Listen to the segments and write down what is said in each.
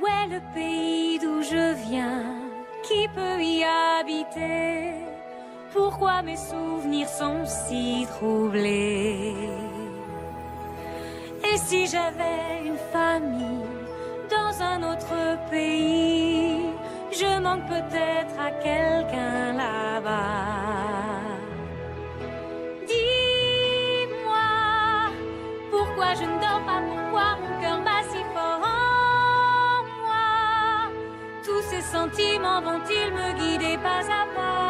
Où est le pays d'où je viens? Qui peut y habiter? Pourquoi mes souvenirs sont si troublés? Et si j'avais une famille dans un autre pays Je manque peut-être à quelqu'un là-bas. Dis-moi pourquoi je ne dors pas, Sentiments vont-ils me guider pas à pas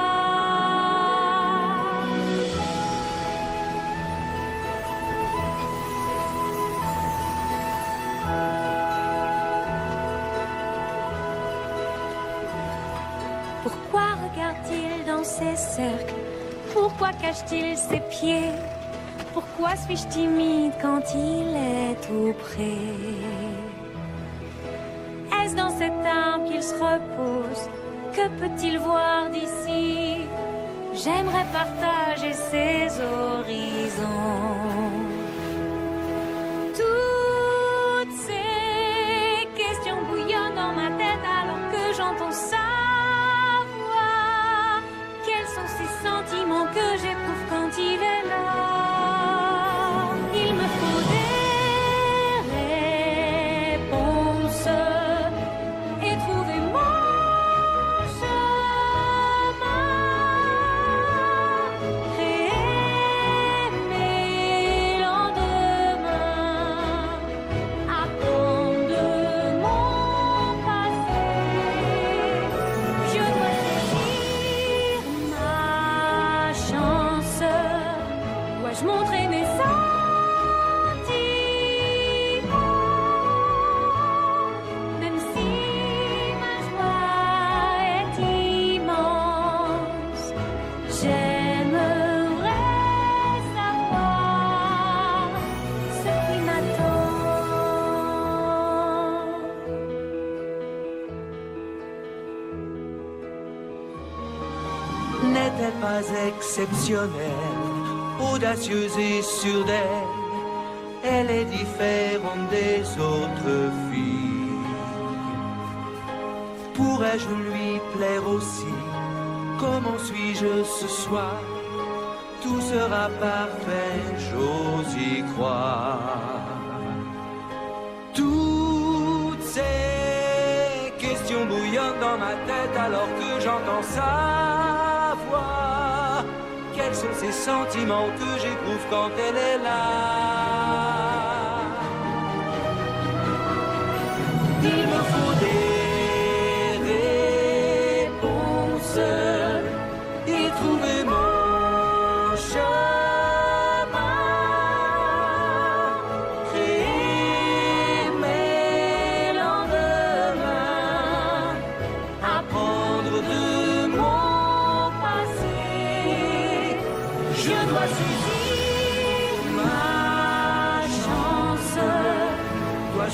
Pourquoi regarde-t-il dans ses cercles? Pourquoi cache-t-il ses pieds? Pourquoi suis-je timide quand il est tout près? Arme qu'il se repose Que peut-il voir d'ici? J'aimerais partager ses horizons. N'est-elle pas exceptionnelle, audacieuse et sûre d'elle Elle est différente des autres filles. Pourrais-je lui plaire aussi? Comment suis-je ce soir? Tout sera parfait, j'ose y croire. Toutes ces questions bouillonnent dans ma tête alors que j'entends sa Quels sont ces sentiments que j'éprouve quand elle est là?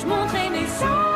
Montrer mes sentiments